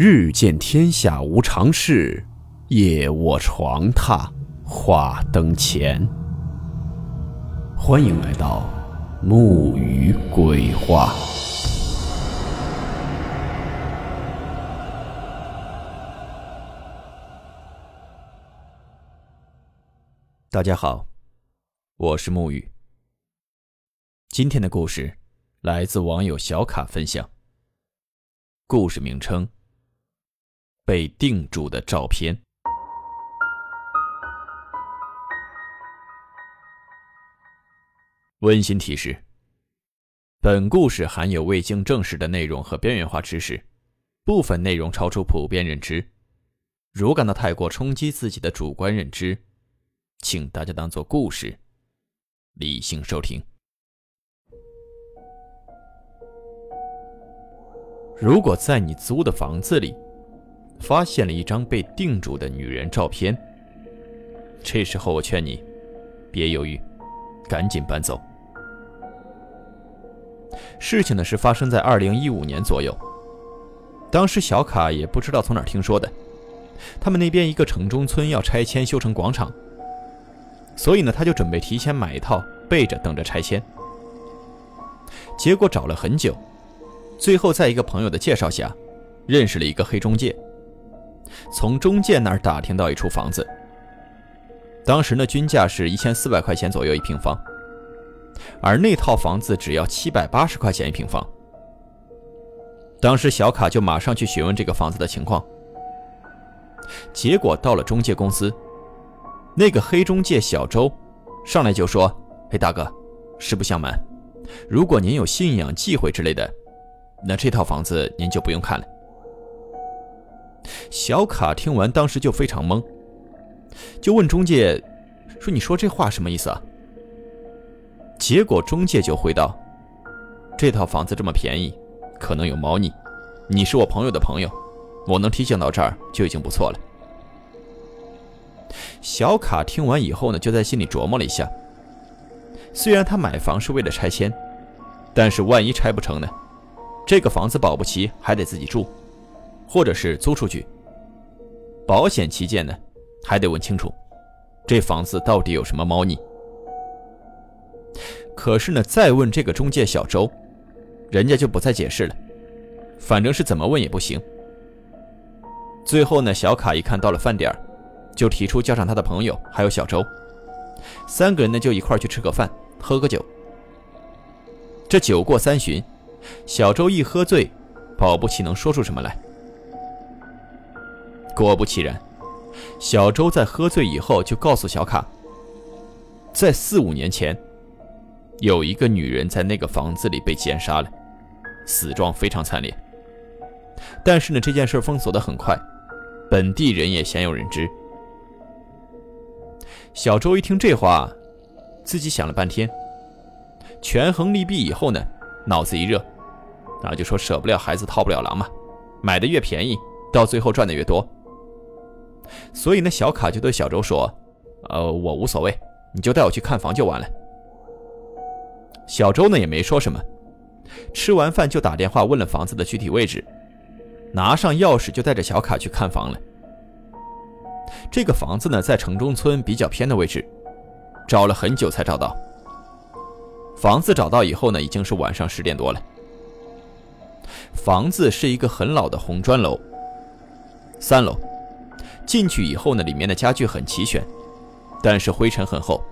日见天下无常事，夜卧床榻话灯前。欢迎来到木鱼鬼话。大家好，我是木鱼。今天的故事来自网友小卡分享。故事名称：被定住的照片。温馨提示：本故事含有未经证实的内容和边缘化知识，部分内容超出普遍认知。如感到太过冲击自己的主观认知，请大家当做故事，理性收听。如果在你租的房子里发现了一张被定住的女人照片，这时候我劝你别犹豫，赶紧搬走。事情呢是发生在二零一五年左右，当时小卡也不知道从哪听说的，他们那边一个城中村要拆迁修成广场。所以呢，他就准备提前买一套，备着等着拆迁。结果找了很久，最后在一个朋友的介绍下，认识了一个黑中介。从中介那儿打听到一处房子，当时呢均价是一千四百块钱左右一平方，而那套房子只要七百八十块钱一平方。当时小卡就马上去询问这个房子的情况，结果到了中介公司。那个黑中介小周，上来就说：“嘿，大哥，实不相瞒，如果您有信仰忌讳之类的，那这套房子您就不用看了。”小卡听完，当时就非常懵，就问中介：“说你说这话什么意思啊？”结果中介就回道：“这套房子这么便宜，可能有猫腻。你是我朋友的朋友，我能提醒到这儿就已经不错了。”小卡听完以后呢，就在心里琢磨了一下。虽然他买房是为了拆迁，但是万一拆不成呢？这个房子保不齐还得自己住，或者是租出去。保险起见呢，还得问清楚，这房子到底有什么猫腻。可是呢，再问这个中介小周，人家就不再解释了，反正是怎么问也不行。最后呢，小卡一看到了饭点。就提出叫上他的朋友，还有小周，三个人呢就一块去吃个饭，喝个酒。这酒过三巡，小周一喝醉，保不齐能说出什么来。果不其然，小周在喝醉以后就告诉小卡，在四五年前，有一个女人在那个房子里被奸杀了，死状非常惨烈。但是呢，这件事封锁的很快，本地人也鲜有人知。小周一听这话，自己想了半天，权衡利弊以后呢，脑子一热，然后就说：“舍不了孩子套不了狼嘛，买的越便宜，到最后赚的越多。”所以呢，小卡就对小周说：“呃，我无所谓，你就带我去看房就完了。”小周呢也没说什么，吃完饭就打电话问了房子的具体位置，拿上钥匙就带着小卡去看房了。这个房子呢，在城中村比较偏的位置，找了很久才找到。房子找到以后呢，已经是晚上十点多了。房子是一个很老的红砖楼，三楼。进去以后呢，里面的家具很齐全，但是灰尘很厚，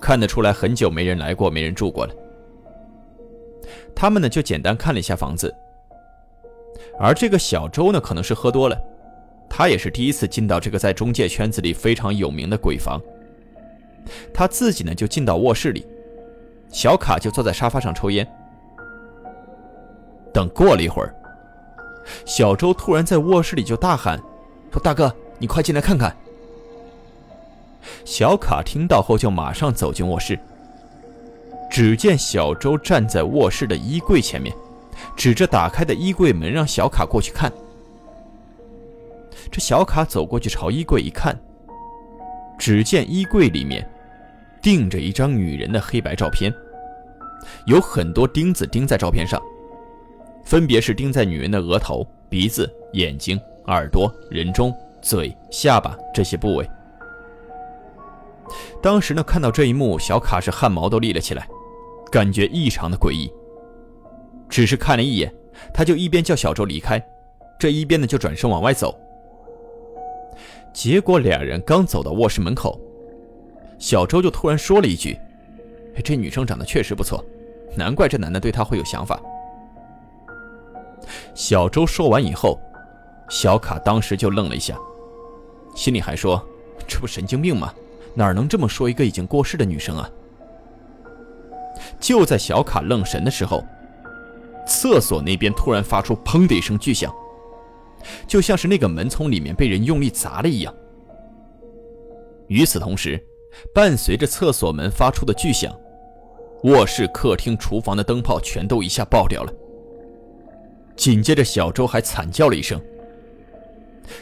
看得出来很久没人来过，没人住过了。他们呢，就简单看了一下房子。而这个小周呢，可能是喝多了。他也是第一次进到这个在中介圈子里非常有名的鬼房。他自己呢就进到卧室里，小卡就坐在沙发上抽烟。等过了一会儿，小周突然在卧室里就大喊：“说大哥，你快进来看看！”小卡听到后就马上走进卧室，只见小周站在卧室的衣柜前面，指着打开的衣柜门让小卡过去看。这小卡走过去，朝衣柜一看，只见衣柜里面钉着一张女人的黑白照片，有很多钉子钉在照片上，分别是钉在女人的额头、鼻子、眼睛、耳朵、人中、嘴、下巴这些部位。当时呢，看到这一幕，小卡是汗毛都立了起来，感觉异常的诡异。只是看了一眼，他就一边叫小周离开，这一边呢就转身往外走。结果两人刚走到卧室门口，小周就突然说了一句：“这女生长得确实不错，难怪这男的对她会有想法。”小周说完以后，小卡当时就愣了一下，心里还说：“这不神经病吗？哪能这么说一个已经过世的女生啊？”就在小卡愣神的时候，厕所那边突然发出“砰”的一声巨响，就像是那个门从里面被人用力砸了一样。与此同时，伴随着厕所门发出的巨响，卧室、客厅、厨房的灯泡全都一下爆掉了。紧接着，小周还惨叫了一声。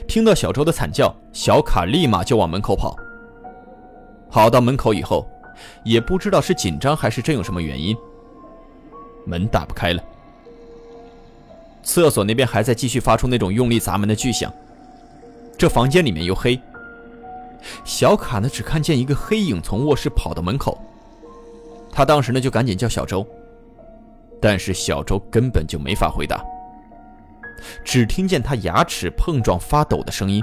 听到小周的惨叫，小卡立马就往门口跑。跑到门口以后，也不知道是紧张还是真有什么原因，门打不开了。厕所那边还在继续发出那种用力砸门的巨响。这房间里面又黑，小卡呢只看见一个黑影从卧室跑到门口。他当时呢就赶紧叫小周，但是小周根本就没法回答。只听见他牙齿碰撞发抖的声音。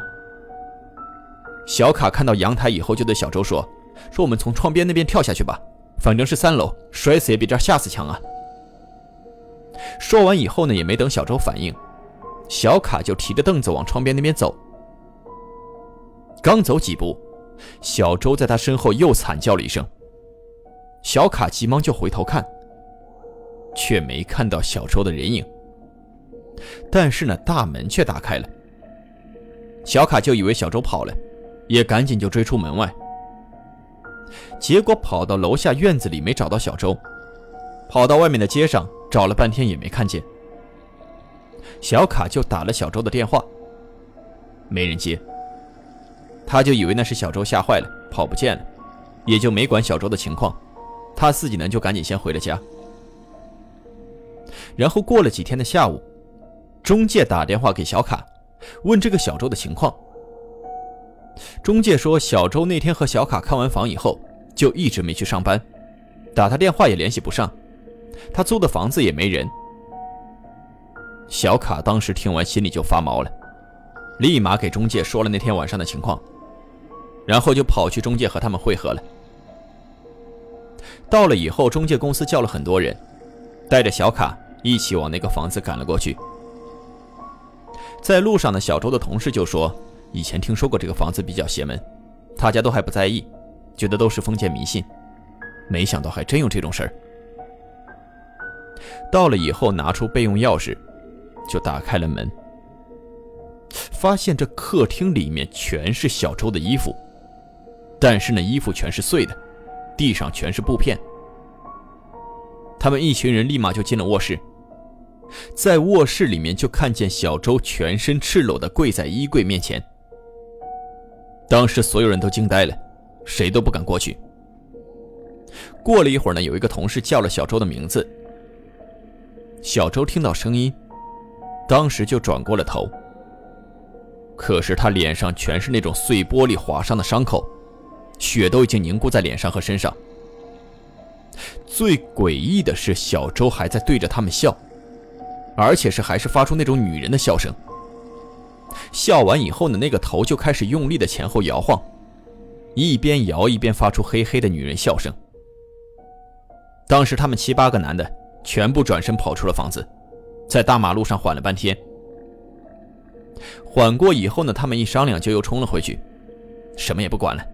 小卡看到阳台以后，就对小周说：“说我们从窗边那边跳下去吧，反正是三楼，摔死也比这吓死强啊。”说完以后呢，也没等小周反应，小卡就提着凳子往窗边那边走。刚走几步，小周在他身后又惨叫了一声。小卡急忙就回头看，却没看到小周的人影。但是呢，大门却打开了。小卡就以为小周跑了，也赶紧就追出门外。结果跑到楼下院子里没找到小周，跑到外面的街上找了半天也没看见。小卡就打了小周的电话，没人接。他就以为那是小周吓坏了，跑不见了，也就没管小周的情况。他自己呢就赶紧先回了家。然后过了几天的下午。中介打电话给小卡，问这个小周的情况。中介说，小周那天和小卡看完房以后，就一直没去上班，打他电话也联系不上，他租的房子也没人。小卡当时听完心里就发毛了，立马给中介说了那天晚上的情况，然后就跑去中介和他们会合了。到了以后，中介公司叫了很多人，带着小卡一起往那个房子赶了过去。在路上的小周的同事就说：“以前听说过这个房子比较邪门，大家都还不在意，觉得都是封建迷信。没想到还真有这种事儿。”到了以后，拿出备用钥匙，就打开了门，发现这客厅里面全是小周的衣服，但是那衣服全是碎的，地上全是布片。他们一群人立马就进了卧室。在卧室里面，就看见小周全身赤裸的跪在衣柜面前。当时所有人都惊呆了，谁都不敢过去。过了一会儿呢，有一个同事叫了小周的名字。小周听到声音，当时就转过了头。可是他脸上全是那种碎玻璃划伤的伤口，血都已经凝固在脸上和身上。最诡异的是，小周还在对着他们笑。而且是还是发出那种女人的笑声。笑完以后呢，那个头就开始用力的前后摇晃，一边摇一边发出嘿嘿的女人笑声。当时他们七八个男的全部转身跑出了房子，在大马路上缓了半天。缓过以后呢，他们一商量就又冲了回去，什么也不管了，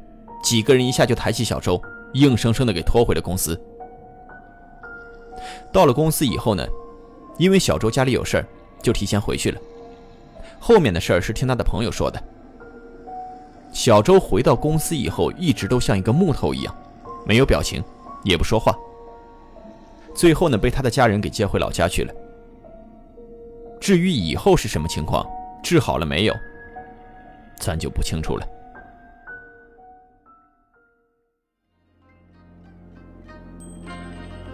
几个人一下就抬起小周，硬生生的给拖回了公司。到了公司以后呢。因为小周家里有事儿，就提前回去了。后面的事儿是听他的朋友说的。小周回到公司以后，一直都像一个木头一样，没有表情，也不说话。最后呢，被他的家人给接回老家去了。至于以后是什么情况，治好了没有，咱就不清楚了。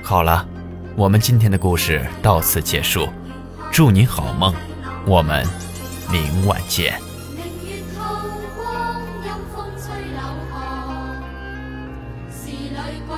好了。我们今天的故事到此结束，祝你好梦，我们明晚见。明月透光，阴风吹柳巷，是女鬼